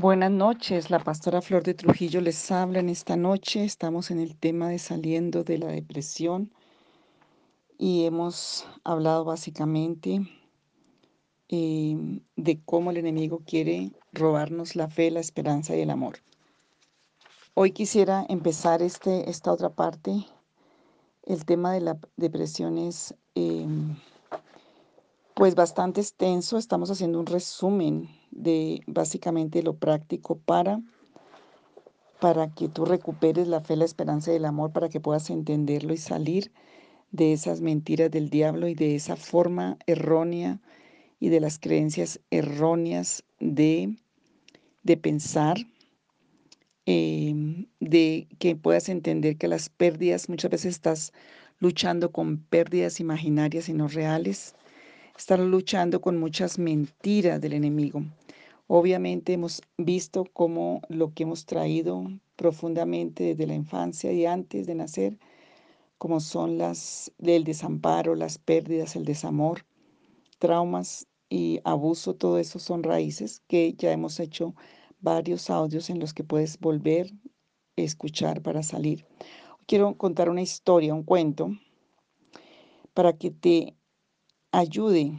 Buenas noches, la pastora Flor de Trujillo les habla en esta noche. Estamos en el tema de saliendo de la depresión y hemos hablado básicamente eh, de cómo el enemigo quiere robarnos la fe, la esperanza y el amor. Hoy quisiera empezar este, esta otra parte. El tema de la depresión es em, pues bastante extenso. Estamos haciendo un resumen de básicamente lo práctico para para que tú recuperes la fe, la esperanza y el amor, para que puedas entenderlo y salir de esas mentiras del diablo y de esa forma errónea y de las creencias erróneas de, de pensar, em, de que puedas entender que las pérdidas, muchas veces estás luchando con pérdidas imaginarias y no reales, estás luchando con muchas mentiras del enemigo. Obviamente hemos visto cómo lo que hemos traído profundamente desde la infancia y antes de nacer, como son las del desamparo, las pérdidas, el desamor, traumas y abuso, todo eso son raíces que ya hemos hecho varios audios en los que puedes volver a escuchar para salir. Quiero contar una historia, un cuento, para que te ayude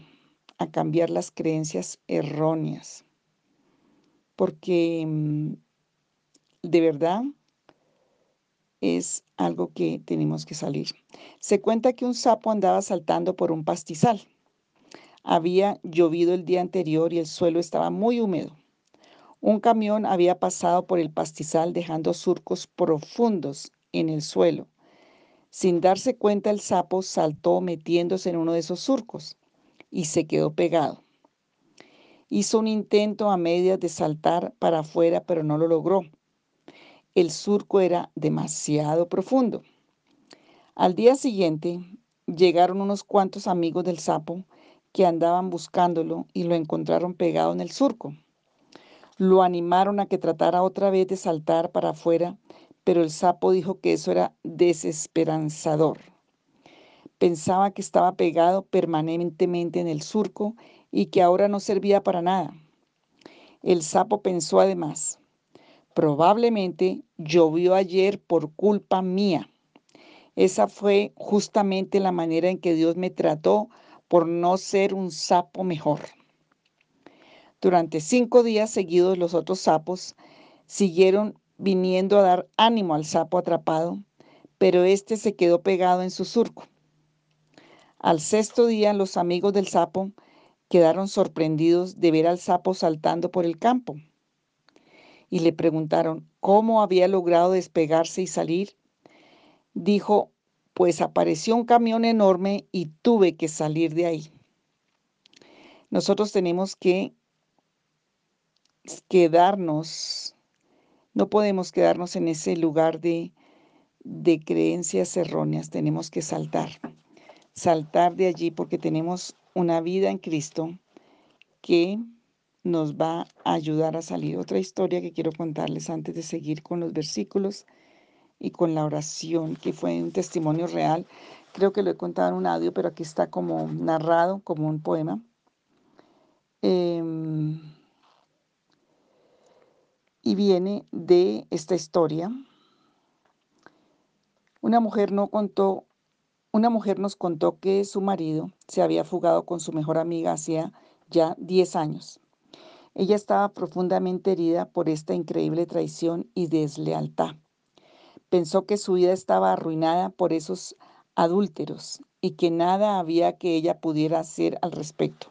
a cambiar las creencias erróneas porque mm, de verdad es algo que tenemos que salir. Se cuenta que un sapo andaba saltando por un pastizal. Había llovido el día anterior y el suelo estaba muy húmedo. Un camión había pasado por el pastizal dejando surcos profundos en el suelo. Sin darse cuenta el sapo saltó metiéndose en uno de esos surcos y se quedó pegado. Hizo un intento a medias de saltar para afuera, pero no lo logró. El surco era demasiado profundo. Al día siguiente llegaron unos cuantos amigos del sapo que andaban buscándolo y lo encontraron pegado en el surco. Lo animaron a que tratara otra vez de saltar para afuera, pero el sapo dijo que eso era desesperanzador. Pensaba que estaba pegado permanentemente en el surco y que ahora no servía para nada. El sapo pensó además, probablemente llovió ayer por culpa mía. Esa fue justamente la manera en que Dios me trató por no ser un sapo mejor. Durante cinco días seguidos los otros sapos siguieron viniendo a dar ánimo al sapo atrapado, pero éste se quedó pegado en su surco. Al sexto día los amigos del sapo quedaron sorprendidos de ver al sapo saltando por el campo y le preguntaron cómo había logrado despegarse y salir. Dijo, pues apareció un camión enorme y tuve que salir de ahí. Nosotros tenemos que quedarnos, no podemos quedarnos en ese lugar de, de creencias erróneas, tenemos que saltar, saltar de allí porque tenemos una vida en Cristo que nos va a ayudar a salir. Otra historia que quiero contarles antes de seguir con los versículos y con la oración, que fue un testimonio real. Creo que lo he contado en un audio, pero aquí está como narrado, como un poema. Em, y viene de esta historia. Una mujer no contó una mujer nos contó que su marido se había fugado con su mejor amiga hacía ya 10 años. Ella estaba profundamente herida por esta increíble traición y deslealtad. Pensó que su vida estaba arruinada por esos adúlteros y que nada había que ella pudiera hacer al respecto.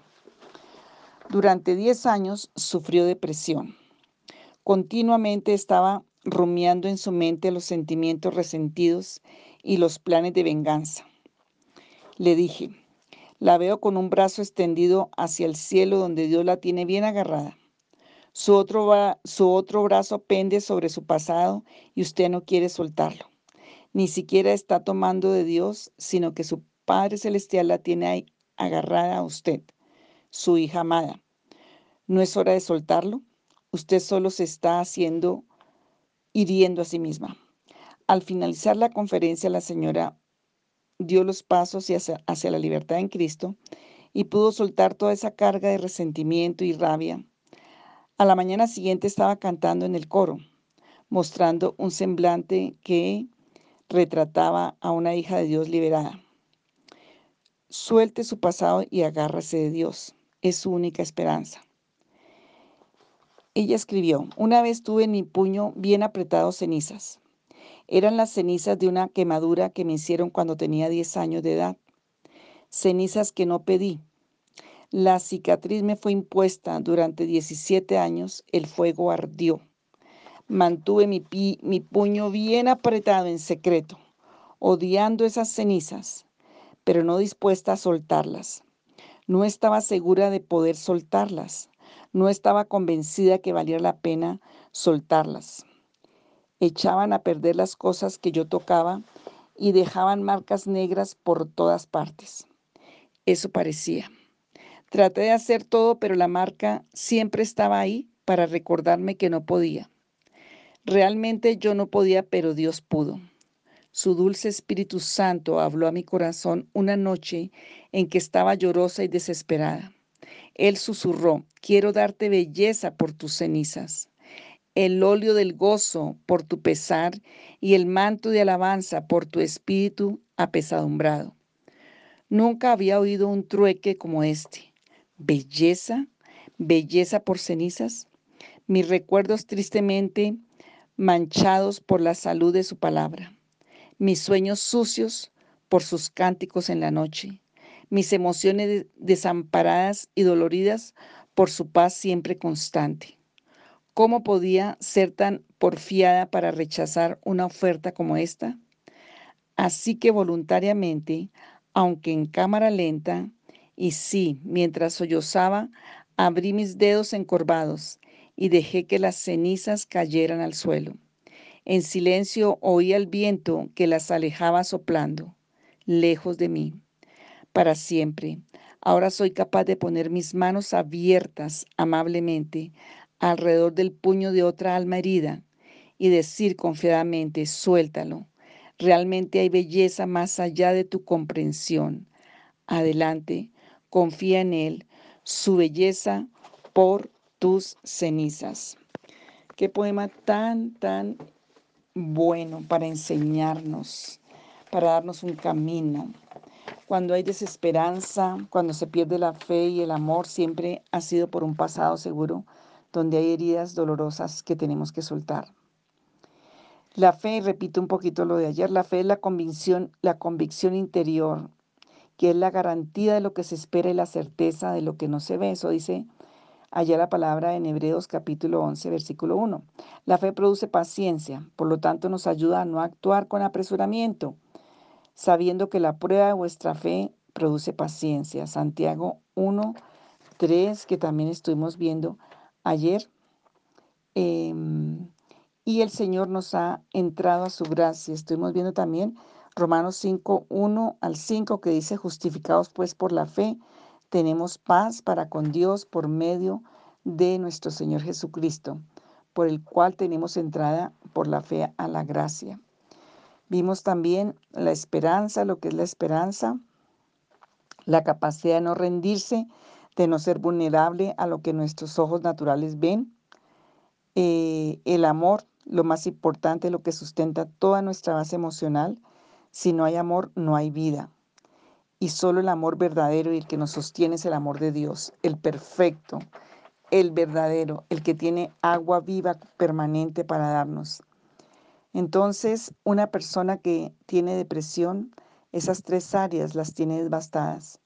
Durante 10 años sufrió depresión. Continuamente estaba rumiando en su mente los sentimientos resentidos y los planes de venganza. Le dije, la veo con un brazo extendido hacia el cielo donde Dios la tiene bien agarrada. Su otro, su otro brazo pende sobre su pasado y usted no quiere soltarlo. Ni siquiera está tomando de Dios, sino que su Padre Celestial la tiene agarrada a usted, su hija amada. ¿No es hora de soltarlo? Usted solo se está haciendo hiriendo a sí misma. Al finalizar la conferencia, la señora dio los pasos hacia, hacia la libertad en Cristo y pudo soltar toda esa carga de resentimiento y rabia. A la mañana siguiente estaba cantando en el coro, mostrando un semblante que retrataba a una hija de Dios liberada. Suelte su pasado y agárrase de Dios. Es su única esperanza. Ella escribió, una vez tuve en mi puño bien apretado cenizas. Eran las cenizas de una quemadura que me hicieron cuando tenía 10 años de edad. Cenizas que no pedí. La cicatriz me fue impuesta durante 17 años, el fuego ardió. Mantuve mi, mi puño bien apretado en secreto, odiando esas cenizas pero no dispuesta a soltarlas. No estaba segura de poder soltarlas. No estaba convencida que valiera la pena soltarlas. Echaban a perder las cosas que yo tocaba y dejaban marcas negras por todas partes. Eso parecía. Traté de hacer todo, pero la marca siempre estaba ahí para recordarme que no podía. Realmente yo no podía, pero Dios pudo. Su dulce Espíritu Santo habló a mi corazón una noche en que estaba llorosa y desesperada. Él susurró, quiero darte belleza por tus cenizas, el óleo del gozo por tu pesar y el manto de alabanza por tu espíritu apesadumbrado. Nunca había oído un trueque como este. Belleza, belleza por cenizas. Mis recuerdos tristemente manchados por la salud de su palabra mis sueños sucios por sus cánticos en la noche, mis emociones desamparadas y doloridas por su paz siempre constante. ¿Cómo podía ser tan porfiada para rechazar una oferta como esta? Así que voluntariamente, aunque en cámara lenta, y sí, mientras sollozaba, abrí mis dedos encorvados y dejé que las cenizas cayeran al suelo. En silencio oía el viento que las alejaba soplando, lejos de mí, para siempre. Ahora soy capaz de poner mis manos abiertas amablemente alrededor del puño de otra alma herida y decir confiadamente, suéltalo. Realmente hay belleza más allá de tu comprensión. Adelante, confía en Él, su belleza por tus cenizas. Qué poema tan, tan bueno para enseñarnos, para darnos un camino. Cuando hay desesperanza, cuando se pierde la fe y el amor, siempre ha sido por un pasado seguro, donde hay heridas dolorosas que tenemos que soltar. La fe, repito un poquito lo de ayer, la fe es la convicción, la convicción interior, que es la garantía de lo que se espera y la certeza de lo que no se ve. Eso dice allá la palabra en Hebreos capítulo 11, versículo 1. La fe produce paciencia, por lo tanto nos ayuda a no actuar con apresuramiento, sabiendo que la prueba de vuestra fe produce paciencia. Santiago 1, 3, que también estuvimos viendo ayer. Em, y el Señor nos ha entrado a su gracia. Estuvimos viendo también Romanos 5, 1 al 5, que dice, justificados pues por la fe tenemos paz para con Dios por medio de nuestro Señor Jesucristo, por el cual tenemos entrada por la fe a la gracia. Vimos también la esperanza, lo que es la esperanza, la capacidad de no rendirse, de no ser vulnerable a lo que nuestros ojos naturales ven, eh, el amor, lo más importante, lo que sustenta toda nuestra base emocional. Si no hay amor, no hay vida y solo el amor verdadero y el que nos sostiene es el amor de Dios, el perfecto, el verdadero, el que tiene agua viva permanente para darnos. Entonces, una persona que tiene depresión, esas tres áreas las tiene devastadas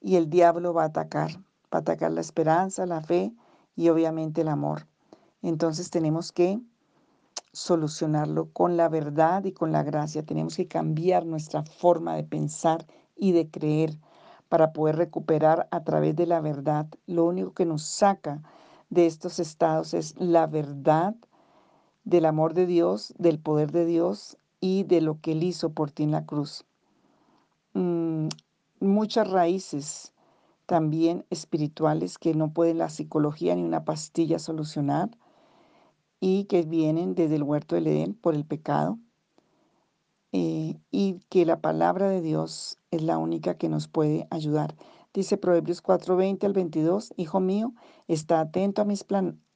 y el diablo va a atacar, va a atacar la esperanza, la fe y obviamente el amor. Entonces tenemos que solucionarlo con la verdad y con la gracia. Tenemos que cambiar nuestra forma de pensar y de creer para poder recuperar a través de la verdad. Lo único que nos saca de estos estados es la verdad del amor de Dios, del poder de Dios y de lo que Él hizo por ti en la cruz. Muchas raíces también espirituales que no puede la psicología ni una pastilla solucionar y que vienen desde el huerto del Edén por el pecado eh, y que la palabra de Dios es la única que nos puede ayudar. Dice Proverbios 4:20 al 22, Hijo mío, está atento a mis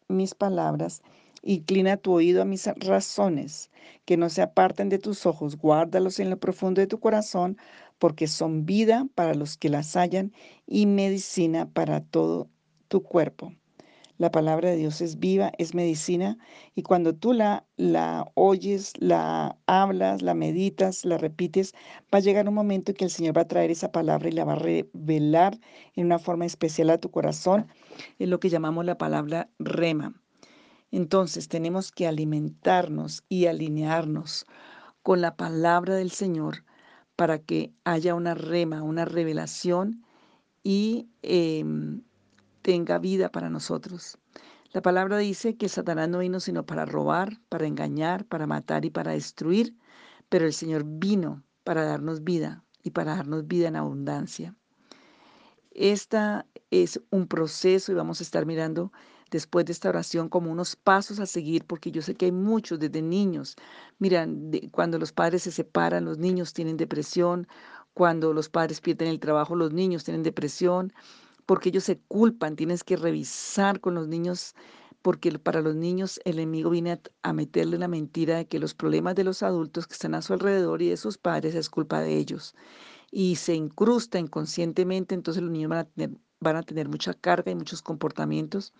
mis palabras, inclina tu oído a mis razones, que no se aparten de tus ojos, guárdalos en lo profundo de tu corazón, porque son vida para los que las hallan y medicina para todo tu cuerpo. La palabra de Dios es viva, es medicina, y cuando tú la, la oyes, la hablas, la meditas, la repites, va a llegar un momento en que el Señor va a traer esa palabra y la va a revelar en una forma especial a tu corazón. Es lo que llamamos la palabra rema. Entonces tenemos que alimentarnos y alinearnos con la palabra del Señor para que haya una rema, una revelación y em, tenga vida para nosotros. La palabra dice que Satanás no vino sino para robar, para engañar, para matar y para destruir, pero el Señor vino para darnos vida y para darnos vida en abundancia. Esta es un proceso y vamos a estar mirando después de esta oración como unos pasos a seguir, porque yo sé que hay muchos desde niños. Miran, cuando los padres se separan, los niños tienen depresión, cuando los padres pierden el trabajo, los niños tienen depresión, porque ellos se culpan, tienes que revisar con los niños, porque para los niños el enemigo viene a, meterle la mentira de que los problemas de los adultos que están a su alrededor y de sus padres es culpa de ellos. Y se incrusta inconscientemente, entonces los niños van a tener, van a tener mucha carga y muchos comportamientos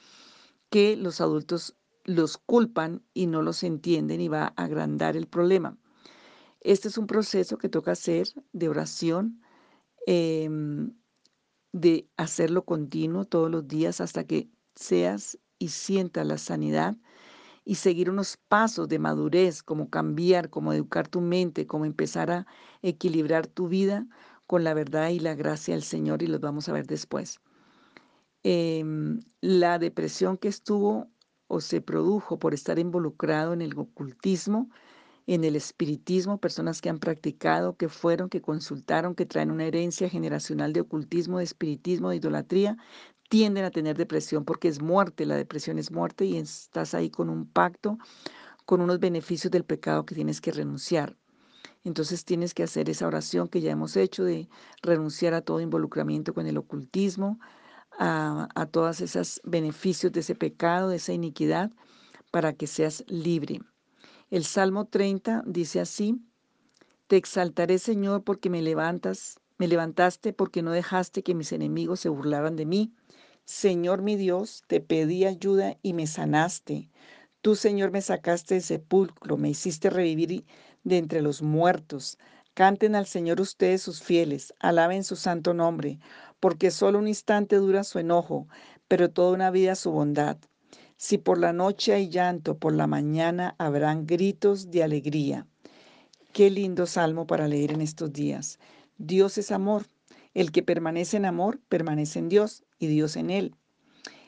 que los adultos los culpan y no los entienden y va a agrandar el problema. Este es un proceso que toca hacer de oración. Em, de hacerlo continuo todos los días hasta que seas y sientas la sanidad y seguir unos pasos de madurez, como cambiar, como educar tu mente, como empezar a equilibrar tu vida con la verdad y la gracia del Señor y los vamos a ver después. Em, la depresión que estuvo o se produjo por estar involucrado en el ocultismo en el espiritismo, personas que han practicado, que fueron, que consultaron, que traen una herencia generacional de ocultismo, de espiritismo, de idolatría, tienden a tener depresión porque es muerte, la depresión es muerte y estás ahí con un pacto, con unos beneficios del pecado que tienes que renunciar. Entonces tienes que hacer esa oración que ya hemos hecho de renunciar a todo involucramiento con el ocultismo, a, a todos esos beneficios de ese pecado, de esa iniquidad, para que seas libre. El Salmo 30 dice así, Te exaltaré, Señor, porque me levantas, me levantaste porque no dejaste que mis enemigos se burlaran de mí. Señor mi Dios, te pedí ayuda y me sanaste. Tú, Señor, me sacaste del sepulcro, me hiciste revivir de entre los muertos. Canten al Señor ustedes sus fieles, alaben su santo nombre, porque solo un instante dura su enojo, pero toda una vida su bondad. Si por la noche hay llanto, por la mañana habrán gritos de alegría. Qué lindo salmo para leer en estos días. Dios es amor. El que permanece en amor, permanece en Dios y Dios en él.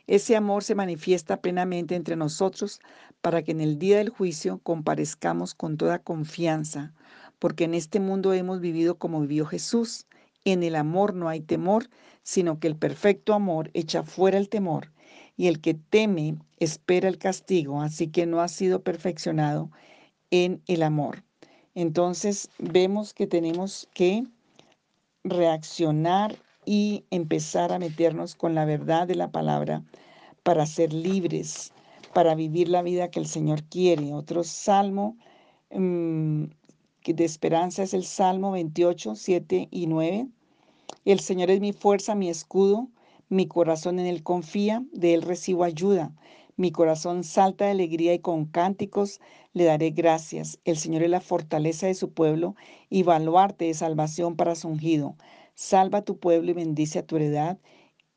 Ese amor se manifiesta plenamente entre nosotros para que en el día del juicio comparezcamos con toda confianza, porque en este mundo hemos vivido como vivió Jesús. En el amor no hay temor, sino que el perfecto amor echa fuera el temor, y el que teme espera el castigo, así que no ha sido perfeccionado en el amor. Entonces vemos que tenemos que reaccionar y empezar a meternos con la verdad de la palabra para ser libres, para vivir la vida que el Señor quiere. Otro salmo mm, de esperanza es el Salmo 28, 7 y 9. El Señor es mi fuerza, mi escudo, mi corazón en Él confía, de Él recibo ayuda. Mi corazón salta de alegría y con cánticos le daré gracias. El Señor es la fortaleza de su pueblo y baluarte de salvación para su ungido. Salva a tu pueblo y bendice a tu heredad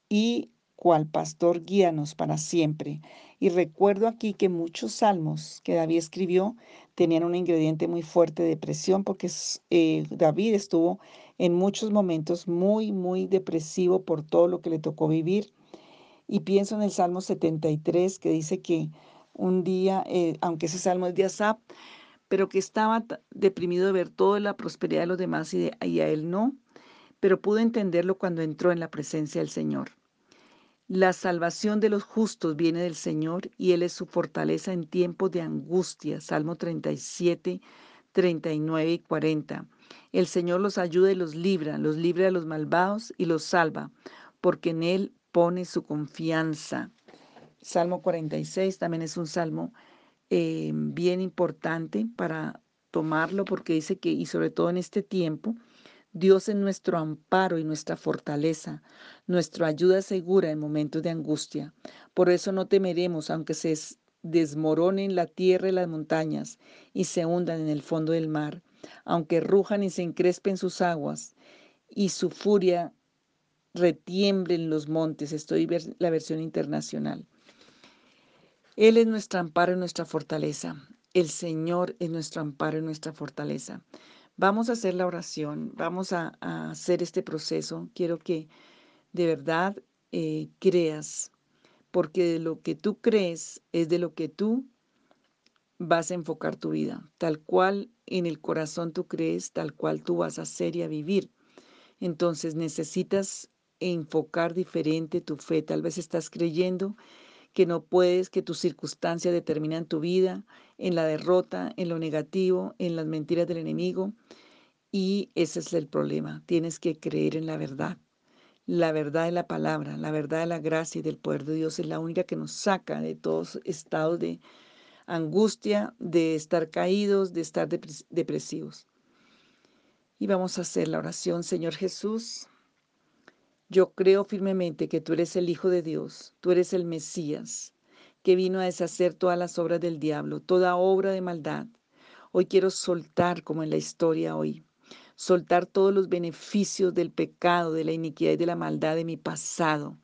y cual pastor guíanos para siempre. Y recuerdo aquí que muchos salmos que David escribió tenían un ingrediente muy fuerte de depresión porque eh, David estuvo en muchos momentos muy, muy depresivo por todo lo que le tocó vivir. Y pienso en el Salmo 73 que dice que un día, eh, aunque ese salmo es de Asap, pero que estaba deprimido de ver toda la prosperidad de los demás y, y a él no, pero pudo entenderlo cuando entró en la presencia del Señor. La salvación de los justos viene del Señor y Él es su fortaleza en tiempos de angustia. Salmo 37, 39 y 40. El Señor los ayuda y los libra, los libra de los malvados y los salva, porque en Él pone su confianza. Salmo 46 también es un salmo eh, bien importante para tomarlo porque dice que, y sobre todo en este tiempo, Dios es nuestro amparo y nuestra fortaleza, nuestra ayuda segura en momentos de angustia. Por eso no temeremos, aunque se desmoronen la tierra y las montañas y se hundan en el fondo del mar, aunque rujan y se encrespen sus aguas y su furia retiemble en los montes. Estoy ver la versión internacional. Él es nuestro amparo y nuestra fortaleza. El Señor es nuestro amparo y nuestra fortaleza. Vamos a hacer la oración, vamos a, hacer este proceso. Quiero que de verdad eh, creas, porque de lo que tú crees es de lo que tú vas a enfocar tu vida. Tal cual en el corazón tú crees, tal cual tú vas a hacer y a vivir. Entonces necesitas enfocar diferente tu fe. Tal vez estás creyendo que no puedes, que tus circunstancias determinan tu vida, en la derrota, en lo negativo, en las mentiras del enemigo. Y ese es el problema. Tienes que creer en la verdad. La verdad de la palabra, la verdad de la gracia y del poder de Dios es la única que nos saca de todos estados de angustia, de estar caídos, de estar depresivos. Y vamos a hacer la oración, Señor Jesús. Yo creo firmemente que tú eres el Hijo de Dios, tú eres el Mesías, que vino a deshacer todas las obras del diablo, toda obra de maldad. Hoy quiero soltar, como en la historia hoy, soltar todos los beneficios del pecado, de la iniquidad y de la maldad de mi pasado,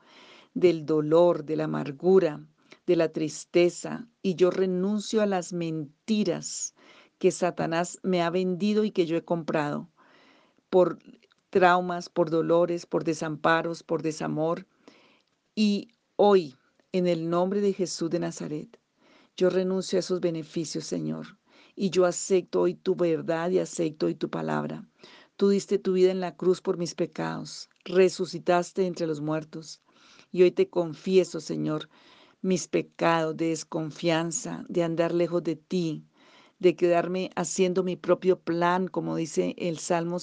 del dolor, de la amargura, de la tristeza, y yo renuncio a las mentiras que Satanás me ha vendido y que yo he comprado por traumas, por dolores, por desamparos, por desamor. Y hoy, en el nombre de Jesús de Nazaret, yo renuncio a esos beneficios, Señor. Y yo acepto hoy tu verdad y acepto hoy tu palabra. Tú diste tu vida en la cruz por mis pecados, resucitaste entre los muertos. Y hoy te confieso, Señor, mis pecados de desconfianza, de andar lejos de ti, de quedarme haciendo mi propio plan, como dice el Salmo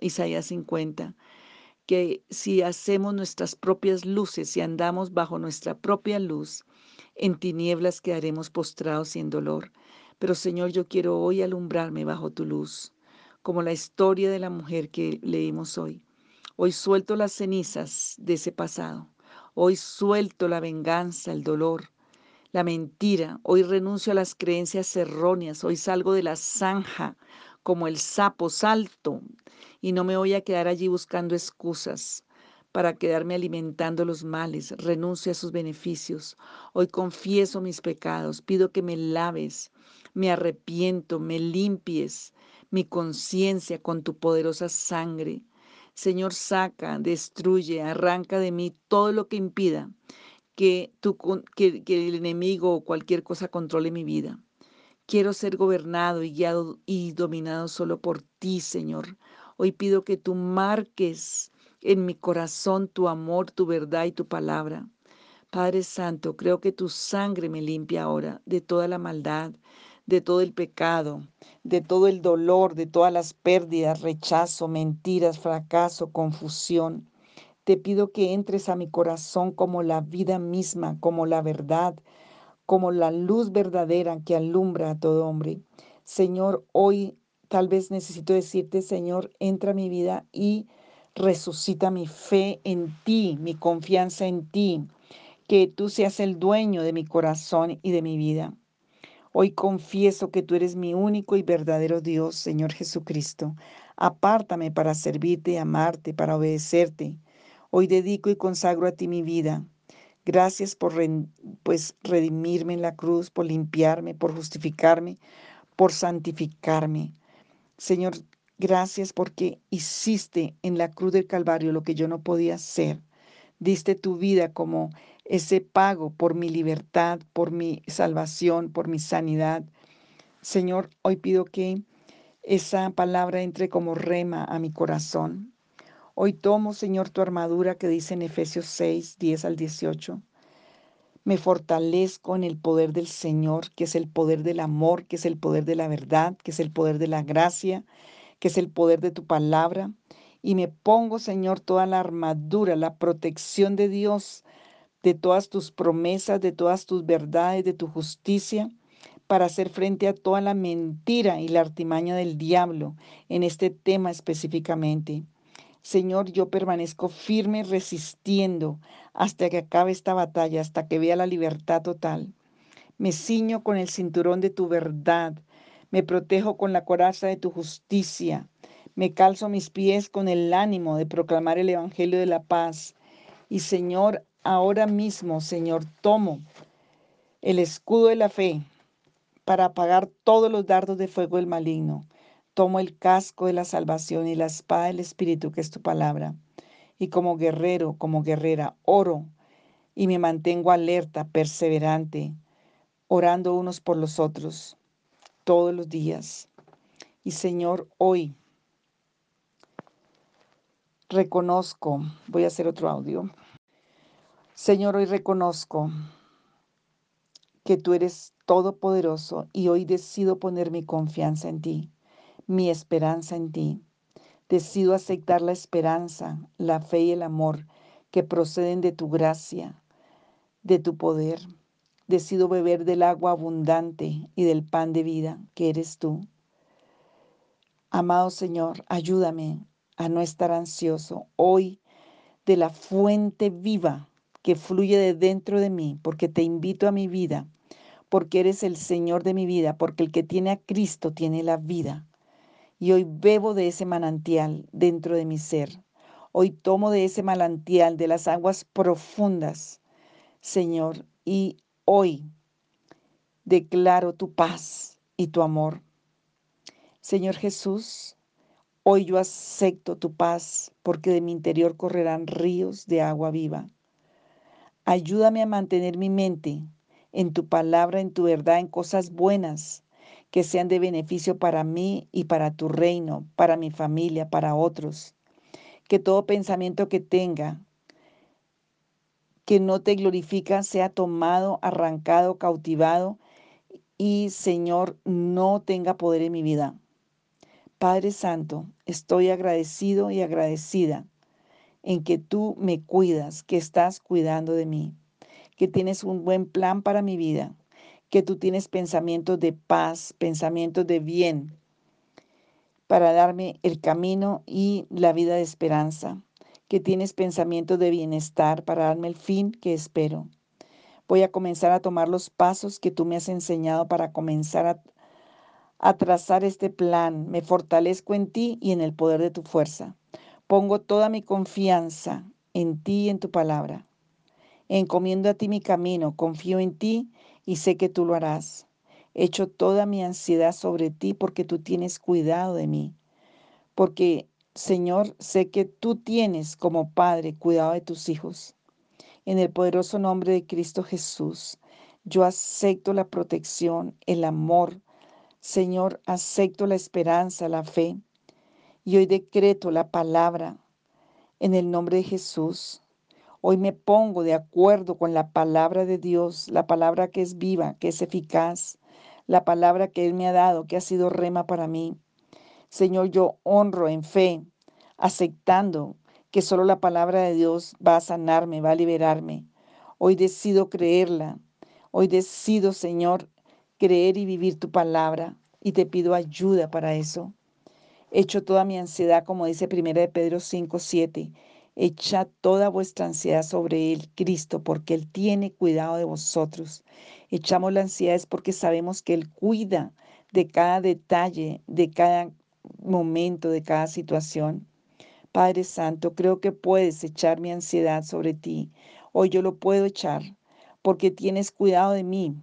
Isaías 50, que si hacemos nuestras propias luces y andamos bajo nuestra propia luz, en tinieblas quedaremos postrados sin dolor. Pero Señor, yo quiero hoy alumbrarme bajo tu luz, como la historia de la mujer que leímos hoy. Hoy suelto las cenizas de ese pasado. Hoy suelto la venganza, el dolor, la mentira. Hoy renuncio a las creencias erróneas. Hoy salgo de la zanja como el sapo, salto y no me voy a quedar allí buscando excusas para quedarme alimentando los males. Renuncio a sus beneficios. Hoy confieso mis pecados. Pido que me laves. Me arrepiento, me limpies mi conciencia con tu poderosa sangre. Señor, saca, destruye, arranca de mí todo lo que impida que, que, el enemigo o cualquier cosa controle mi vida. Quiero ser gobernado y guiado y dominado solo por ti, Señor. Hoy pido que tú marques en mi corazón tu amor, tu verdad y tu palabra. Padre Santo, creo que tu sangre me limpia ahora de toda la maldad, de todo el pecado, de todo el dolor, de todas las pérdidas, rechazo, mentiras, fracaso, confusión. Te pido que entres a mi corazón como la vida misma, como la verdad, como la luz verdadera que alumbra a todo hombre. Señor, hoy tal vez necesito decirte, Señor, entra a mi vida y resucita mi fe en ti, mi confianza en ti, que tú seas el dueño de mi corazón y de mi vida. Hoy confieso que tú eres mi único y verdadero Dios, Señor Jesucristo. Apártame para servirte amarte, para obedecerte. Hoy dedico y consagro a ti mi vida. Gracias por pues, redimirme en la cruz, por limpiarme, por justificarme, por santificarme. Señor, gracias porque hiciste en la cruz del Calvario lo que yo no podía hacer. Diste tu vida como ese pago por mi libertad, por mi salvación, por mi sanidad. Señor, hoy pido que esa palabra entre como rema a mi corazón, Hoy tomo, Señor, tu armadura que dice en Efesios 6, 10 al 18. Me fortalezco en el poder del Señor, que es el poder del amor, que es el poder de la verdad, que es el poder de la gracia, que es el poder de tu palabra. Y me pongo, Señor, toda la armadura, la protección de Dios de todas tus promesas, de todas tus verdades, de tu justicia, para hacer frente a toda la mentira y la artimaña del diablo en este tema específicamente. Señor, yo permanezco firme resistiendo hasta que acabe esta batalla, hasta que vea la libertad total. Me ciño con el cinturón de tu verdad, me protejo con la coraza de tu justicia, me calzo mis pies con el ánimo de proclamar el Evangelio de la paz. Y Señor, ahora mismo, Señor, tomo el escudo de la fe para apagar todos los dardos de fuego del maligno. Tomo el casco de la salvación y la espada del Espíritu, que es tu palabra. Y como guerrero, como guerrera, oro y me mantengo alerta, perseverante, orando unos por los otros todos los días. Y Señor, hoy reconozco, voy a hacer otro audio. Señor, hoy reconozco que tú eres todopoderoso y hoy decido poner mi confianza en ti, mi esperanza en ti. Decido aceptar la esperanza, la fe y el amor que proceden de tu gracia, de tu poder. Decido beber del agua abundante y del pan de vida que eres tú. Amado Señor, ayúdame a no estar ansioso hoy de la fuente viva que fluye de dentro de mí, porque te invito a mi vida, porque eres el Señor de mi vida, porque el que tiene a Cristo tiene la vida. Y hoy bebo de ese manantial dentro de mi ser. Hoy tomo de ese manantial, de las aguas profundas, Señor, y hoy declaro tu paz y tu amor. Señor Jesús, hoy yo acepto tu paz porque de mi interior correrán ríos de agua viva. Ayúdame a mantener mi mente en tu palabra, en tu verdad, en cosas buenas que sean de beneficio para mí y para tu reino, para mi familia, para otros. Que todo pensamiento que tenga que no te glorifica sea tomado, arrancado, cautivado y Señor no tenga poder en mi vida. Padre Santo, estoy agradecido y agradecida en que tú me cuidas, que estás cuidando de mí, que tienes un buen plan para mi vida, que tú tienes pensamientos de paz, pensamientos de bien, para darme el camino y la vida de esperanza, que tienes pensamientos de bienestar para darme el fin que espero. Voy a comenzar a tomar los pasos que tú me has enseñado para comenzar a, trazar este plan. Me fortalezco en ti y en el poder de tu fuerza. Pongo toda mi confianza en ti y en tu palabra. Encomiendo a ti mi camino, confío en ti y sé que tú lo harás. Echo toda mi ansiedad sobre ti porque tú tienes cuidado de mí. Porque, Señor, sé que tú tienes como Padre cuidado de tus hijos. En el poderoso nombre de Cristo Jesús, yo acepto la protección, el amor. Señor, acepto la esperanza, la fe. Y hoy decreto la palabra en el nombre de Jesús. Hoy me pongo de acuerdo con la palabra de Dios, la palabra que es viva, que es eficaz, la palabra que Él me ha dado, que ha sido rema para mí. Señor, yo honro en fe, aceptando que solo la palabra de Dios va a sanarme, va a liberarme. Hoy decido creerla. Hoy decido, Señor, creer y vivir tu palabra y te pido ayuda para eso. Echo toda mi ansiedad, como dice 1 de Pedro 5, 7. Echa toda vuestra ansiedad sobre Él, Cristo, porque Él tiene cuidado de vosotros. Echamos la ansiedad porque sabemos que Él cuida de cada detalle, de cada momento, de cada situación. Padre Santo, creo que puedes echar mi ansiedad sobre ti. Hoy yo lo puedo echar porque tienes cuidado de mí.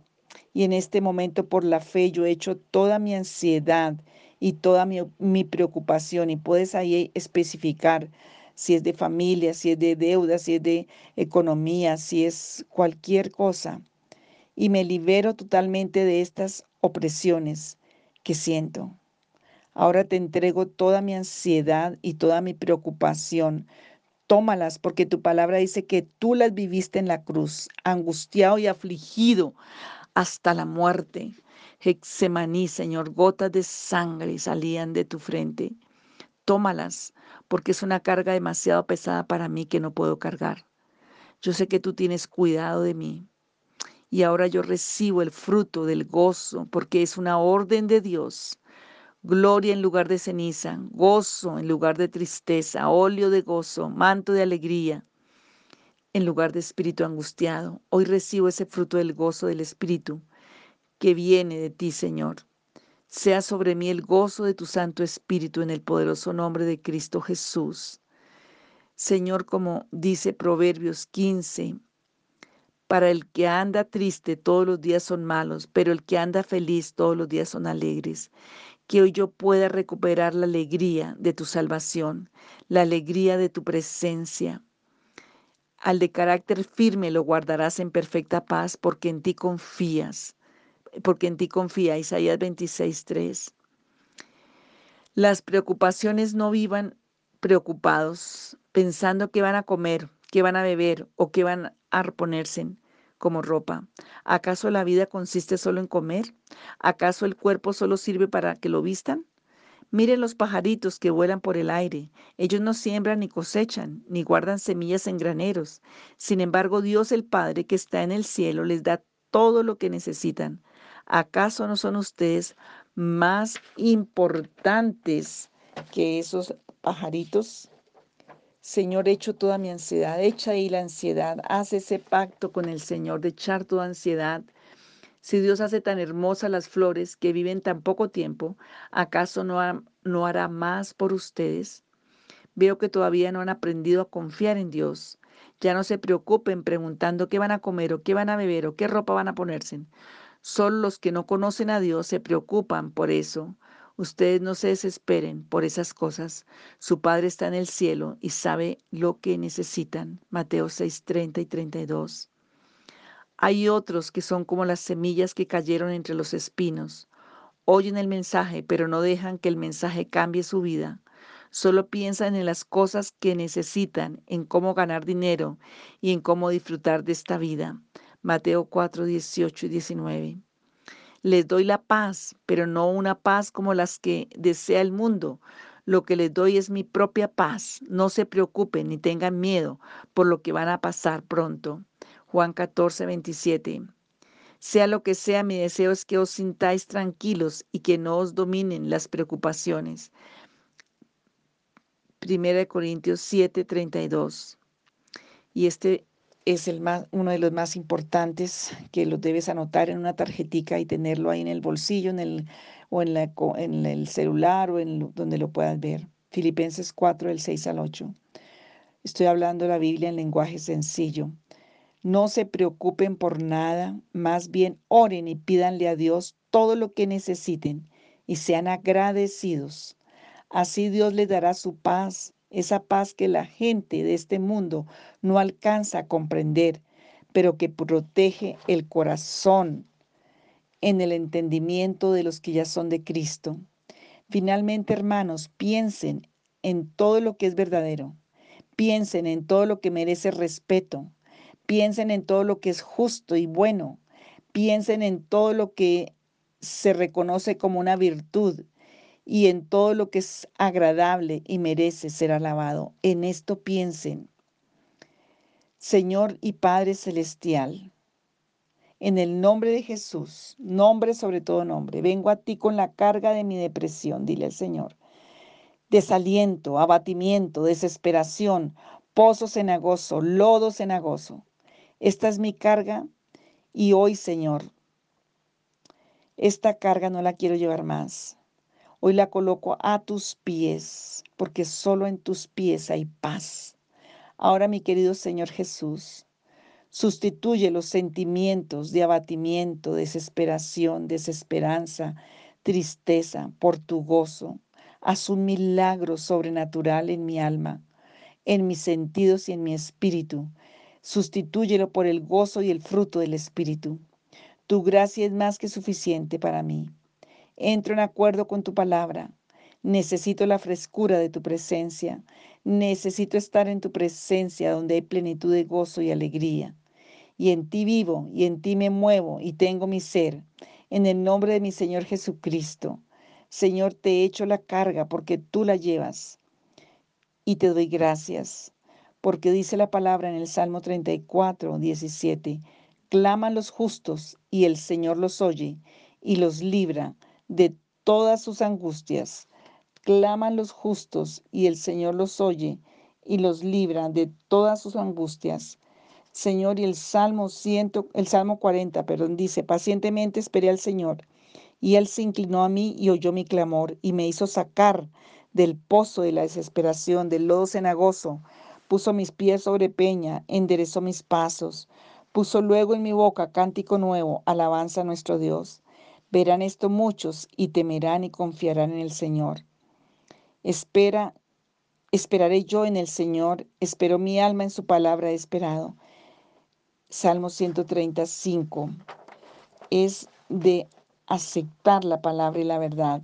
Y en este momento por la fe yo echo toda mi ansiedad y toda mi, preocupación y puedes ahí especificar si es de familia, si es de deuda, si es de economía, si es cualquier cosa. Y me libero totalmente de estas opresiones que siento. Ahora te entrego toda mi ansiedad y toda mi preocupación. Tómalas porque tu palabra dice que tú las viviste en la cruz, angustiado y afligido hasta la muerte. Hexemaní, Señor, gotas de sangre salían de tu frente. Tómalas, porque es una carga demasiado pesada para mí que no puedo cargar. Yo sé que tú tienes cuidado de mí. Y ahora yo recibo el fruto del gozo, porque es una orden de Dios. Gloria en lugar de ceniza, gozo en lugar de tristeza, óleo de gozo, manto de alegría en lugar de espíritu angustiado. Hoy recibo ese fruto del gozo del Espíritu que viene de ti, Señor. Sea sobre mí el gozo de tu Santo Espíritu en el poderoso nombre de Cristo Jesús. Señor, como dice Proverbios 15, para el que anda triste todos los días son malos, pero el que anda feliz todos los días son alegres. Que hoy yo pueda recuperar la alegría de tu salvación, la alegría de tu presencia. Al de carácter firme lo guardarás en perfecta paz porque en ti confías, porque en ti confía. Isaías 26, Las preocupaciones no vivan preocupados, pensando que van a comer, que van a beber o que van a ponerse como ropa. ¿Acaso la vida consiste solo en comer? ¿Acaso el cuerpo solo sirve para que lo vistan? Miren los pajaritos que vuelan por el aire. Ellos no siembran ni cosechan, ni guardan semillas en graneros. Sin embargo, Dios el Padre que está en el cielo les da todo lo que necesitan. ¿Acaso no son ustedes más importantes que esos pajaritos? Señor, echo toda mi ansiedad, echa ahí la ansiedad, haz ese pacto con el Señor de echar toda ansiedad. Si Dios hace tan hermosas las flores que viven tan poco tiempo, ¿acaso no, no hará más por ustedes? Veo que todavía no han aprendido a confiar en Dios. Ya no se preocupen preguntando qué van a comer o qué van a beber o qué ropa van a ponerse. Solo los que no conocen a Dios se preocupan por eso. Ustedes no se desesperen por esas cosas. Su Padre está en el cielo y sabe lo que necesitan. Mateo 6, 30 y 32. Hay otros que son como las semillas que cayeron entre los espinos. Oyen el mensaje, pero no dejan que el mensaje cambie su vida. Solo piensan en las cosas que necesitan, en cómo ganar dinero y en cómo disfrutar de esta vida. Mateo 4, 18 y 19. Les doy la paz, pero no una paz como las que desea el mundo. Lo que les doy es mi propia paz. No se preocupen ni tengan miedo por lo que van a pasar pronto. Juan 14, 27. Sea lo que sea, mi deseo es que os sintáis tranquilos y que no os dominen las preocupaciones. 1 Corintios 7, 32. Y este es el más, uno de los más importantes que los debes anotar en una tarjetica y tenerlo ahí en el bolsillo en el, o en, la, en el celular o en donde lo puedas ver. Filipenses 4, del 6 al 8. Estoy hablando la Biblia en lenguaje sencillo. No se preocupen por nada, más bien oren y pídanle a Dios todo lo que necesiten y sean agradecidos. Así Dios les dará su paz esa paz que la gente de este mundo no alcanza a comprender, pero que protege el corazón en el entendimiento de los que ya son de Cristo. Finalmente, hermanos, piensen en todo lo que es verdadero, piensen en todo lo que merece respeto, piensen en todo lo que es justo y bueno, piensen en todo lo que se reconoce como una virtud y en todo lo que es agradable y merece ser alabado. En esto piensen. Señor y Padre Celestial, en el nombre de Jesús, nombre sobre todo nombre, vengo a ti con la carga de mi depresión, dile al Señor. Desaliento, abatimiento, desesperación, pozo cenagoso, lodo cenagoso. Esta es mi carga y hoy, Señor, esta carga no la quiero llevar más. Hoy la coloco a tus pies, porque solo en tus pies hay paz. Ahora, mi querido Señor Jesús, sustituye los sentimientos de abatimiento, desesperación, desesperanza, tristeza por tu gozo. Haz un milagro sobrenatural en mi alma, en mis sentidos y en mi espíritu. Sustitúyelo por el gozo y el fruto del Espíritu. Tu gracia es más que suficiente para mí. Entro en acuerdo con tu palabra. Necesito la frescura de tu presencia. Necesito estar en tu presencia donde hay plenitud de gozo y alegría. Y en ti vivo y en ti me muevo y tengo mi ser. En el nombre de mi Señor Jesucristo. Señor, te echo la carga porque tú la llevas. Y te doy gracias porque dice la palabra en el Salmo 34, 17, claman los justos y el Señor los oye y los libra de todas sus angustias. Claman los justos y el Señor los oye y los libra de todas sus angustias. Señor, y el Salmo el Salmo 40, perdón, dice, pacientemente esperé al Señor, y él se inclinó a mí y oyó mi clamor y me hizo sacar del pozo de la desesperación, del lodo cenagoso, puso mis pies sobre peña, enderezó mis pasos, puso luego en mi boca cántico nuevo, alabanza a nuestro Dios. Verán esto muchos y temerán y confiarán en el Señor. Espera, esperaré yo en el Señor, espero mi alma en su palabra esperado. Salmo 135 es de aceptar la palabra y la verdad.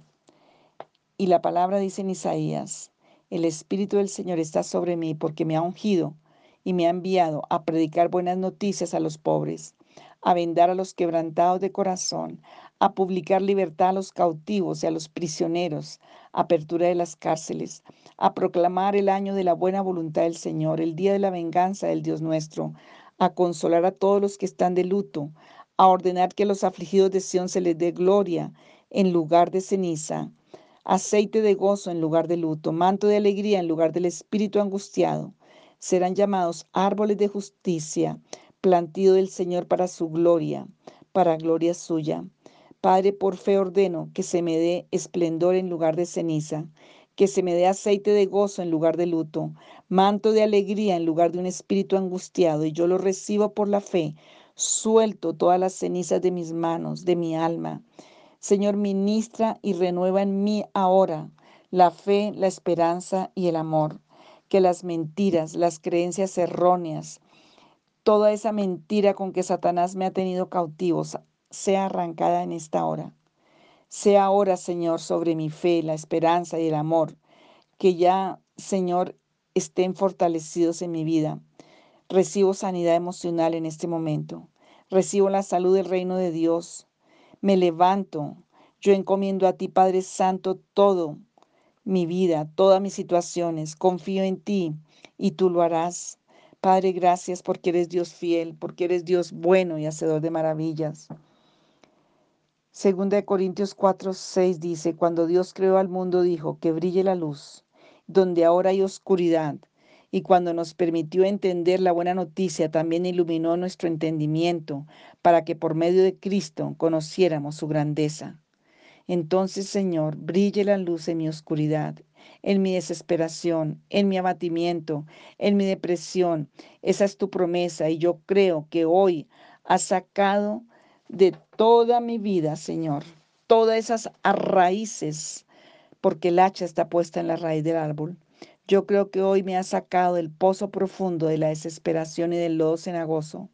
Y la palabra dice en Isaías, el Espíritu del Señor está sobre mí porque me ha ungido y me ha enviado a predicar buenas noticias a los pobres, a vendar a los quebrantados de corazón, a publicar libertad a los cautivos y a los prisioneros, apertura de las cárceles, a proclamar el año de la buena voluntad del Señor, el día de la venganza del Dios nuestro, a consolar a todos los que están de luto, a ordenar que a los afligidos de Sión se les dé gloria en lugar de ceniza, aceite de gozo en lugar de luto, manto de alegría en lugar del espíritu angustiado. Serán llamados árboles de justicia, plantío del Señor para su gloria, para gloria suya. Padre, por fe ordeno que se me dé esplendor en lugar de ceniza, que se me dé aceite de gozo en lugar de luto, manto de alegría en lugar de un espíritu angustiado, y yo lo recibo por la fe. Suelto todas las cenizas de mis manos, de mi alma. Señor, ministra y renueva en mí ahora la fe, la esperanza y el amor. Que las mentiras, las creencias erróneas, toda esa mentira con que Satanás me ha tenido cautivos, sea arrancada en esta hora. Sea ahora, Señor, sobre mi fe, la esperanza y el amor, que ya, Señor, estén fortalecidos en mi vida. Recibo sanidad emocional en este momento. Recibo la salud del reino de Dios. Me levanto. Yo encomiendo a ti, Padre Santo, todo mi vida, todas mis situaciones. Confío en ti y tú lo harás. Padre, gracias porque eres Dios fiel, porque eres Dios bueno y hacedor de maravillas. Segunda de Corintios 4, 6 dice, cuando Dios creó al mundo dijo que brille la luz, donde ahora hay oscuridad, y cuando nos permitió entender la buena noticia, también iluminó nuestro entendimiento para que por medio de Cristo conociéramos su grandeza. Entonces, Señor, brille la luz en mi oscuridad, en mi desesperación, en mi abatimiento, en mi depresión. Esa es tu promesa y yo creo que hoy has sacado de toda mi vida, Señor, todas esas raíces, porque el hacha está puesta en la raíz del árbol. Yo creo que hoy me has sacado del pozo profundo de la desesperación y del lodo cenagoso.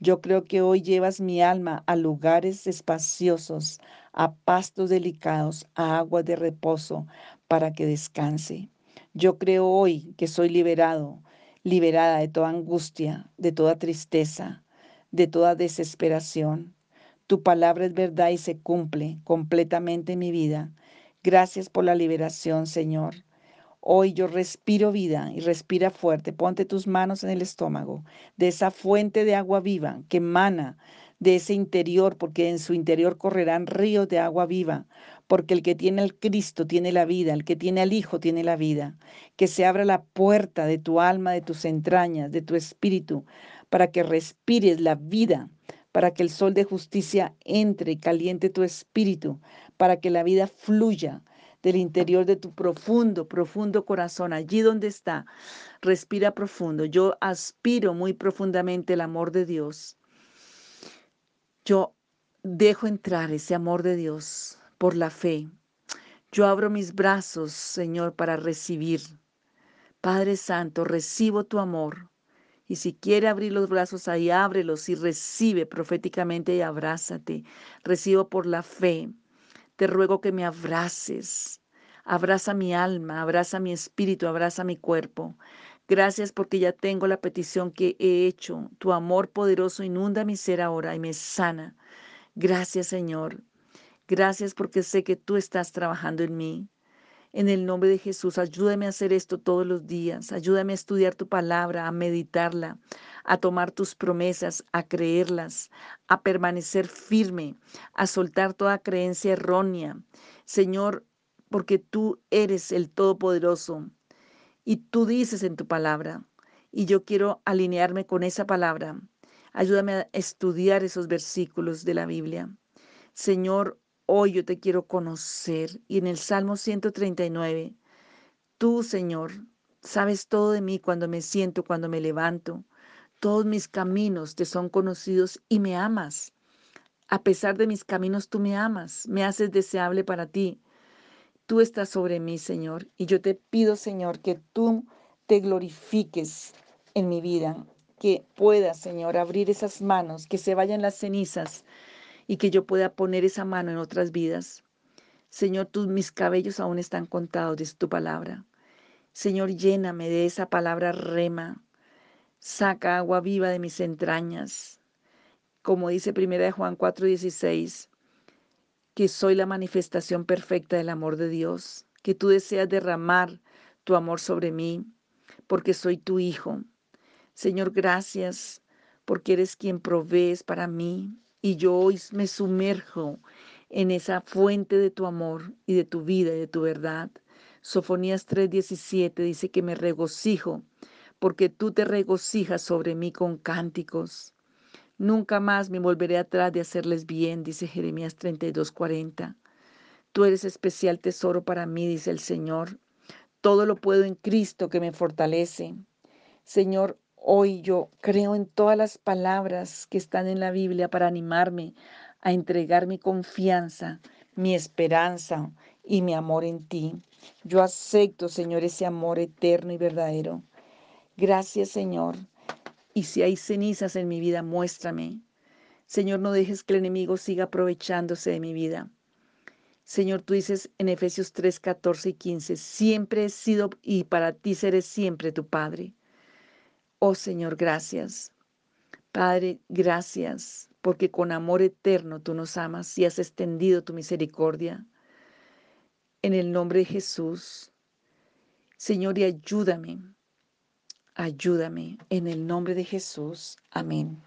Yo creo que hoy llevas mi alma a lugares espaciosos, a pastos delicados, a aguas de reposo, para que descanse. Yo creo hoy que soy liberado, liberada de toda angustia, de toda tristeza, de toda desesperación. Tu palabra es verdad y se cumple completamente en mi vida. Gracias por la liberación, Señor. Hoy yo respiro vida y respira fuerte. Ponte tus manos en el estómago de esa fuente de agua viva que emana de ese interior, porque en su interior correrán ríos de agua viva, porque el que tiene al Cristo tiene la vida, el que tiene al Hijo tiene la vida. Que se abra la puerta de tu alma, de tus entrañas, de tu espíritu, para que respires la vida para que el sol de justicia entre y caliente tu espíritu, para que la vida fluya del interior de tu profundo, profundo corazón, allí donde está. Respira profundo. Yo aspiro muy profundamente el amor de Dios. Yo dejo entrar ese amor de Dios por la fe. Yo abro mis brazos, Señor, para recibir. Padre Santo, recibo tu amor. Y si quiere abrir los brazos ahí, ábrelos y recibe proféticamente y abrázate. Recibo por la fe. Te ruego que me abraces. Abraza mi alma, abraza mi espíritu, abraza mi cuerpo. Gracias porque ya tengo la petición que he hecho. Tu amor poderoso inunda mi ser ahora y me sana. Gracias Señor. Gracias porque sé que tú estás trabajando en mí. En el nombre de Jesús, ayúdame a hacer esto todos los días. Ayúdame a estudiar tu palabra, a meditarla, a tomar tus promesas, a creerlas, a permanecer firme, a soltar toda creencia errónea. Señor, porque tú eres el Todopoderoso y tú dices en tu palabra, y yo quiero alinearme con esa palabra. Ayúdame a estudiar esos versículos de la Biblia. Señor, Hoy yo te quiero conocer. Y en el Salmo 139, tú, Señor, sabes todo de mí cuando me siento, cuando me levanto. Todos mis caminos te son conocidos y me amas. A pesar de mis caminos, tú me amas, me haces deseable para ti. Tú estás sobre mí, Señor, y yo te pido, Señor, que tú te glorifiques en mi vida, que puedas, Señor, abrir esas manos, que se vayan las cenizas y que yo pueda poner esa mano en otras vidas. Señor, tus, mis cabellos aún están contados de tu palabra. Señor, lléname de esa palabra rema. Saca agua viva de mis entrañas. Como dice 1 Juan 4:16, que soy la manifestación perfecta del amor de Dios, que tú deseas derramar tu amor sobre mí, porque soy tu hijo. Señor, gracias porque eres quien provees para mí, y yo hoy me sumerjo en esa fuente de tu amor y de tu vida y de tu verdad. Sofonías 3:17 dice que me regocijo porque tú te regocijas sobre mí con cánticos. Nunca más me volveré atrás de hacerles bien, dice Jeremías 32:40. Tú eres especial tesoro para mí, dice el Señor. Todo lo puedo en Cristo que me fortalece. Señor, Hoy yo creo en todas las palabras que están en la Biblia para animarme a entregar mi confianza, mi esperanza y mi amor en ti. Yo acepto, Señor, ese amor eterno y verdadero. Gracias, Señor. Y si hay cenizas en mi vida, muéstrame. Señor, no dejes que el enemigo siga aprovechándose de mi vida. Señor, tú dices en Efesios 3, 14 y 15, siempre he sido y para ti seré siempre tu Padre. Oh Señor, gracias. Padre, gracias, porque con amor eterno tú nos amas y has extendido tu misericordia. En el nombre de Jesús, Señor, y ayúdame, ayúdame, en el nombre de Jesús. Amén.